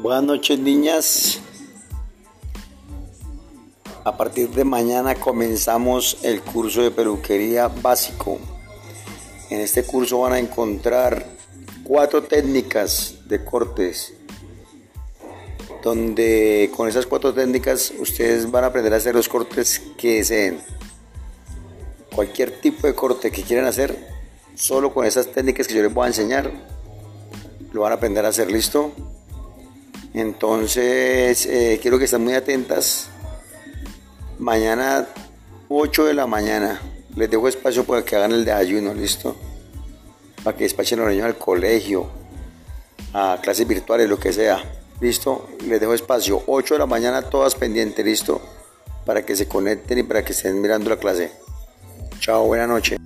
Buenas noches niñas. A partir de mañana comenzamos el curso de peluquería básico. En este curso van a encontrar cuatro técnicas de cortes, donde con esas cuatro técnicas ustedes van a aprender a hacer los cortes que deseen. Cualquier tipo de corte que quieran hacer, solo con esas técnicas que yo les voy a enseñar, lo van a aprender a hacer listo. Entonces, eh, quiero que estén muy atentas. Mañana, 8 de la mañana, les dejo espacio para que hagan el de ayuno, ¿listo? Para que despachen los niños al colegio, a clases virtuales, lo que sea. ¿Listo? Les dejo espacio. 8 de la mañana, todas pendientes, ¿listo? Para que se conecten y para que estén mirando la clase. Chao, buena noche.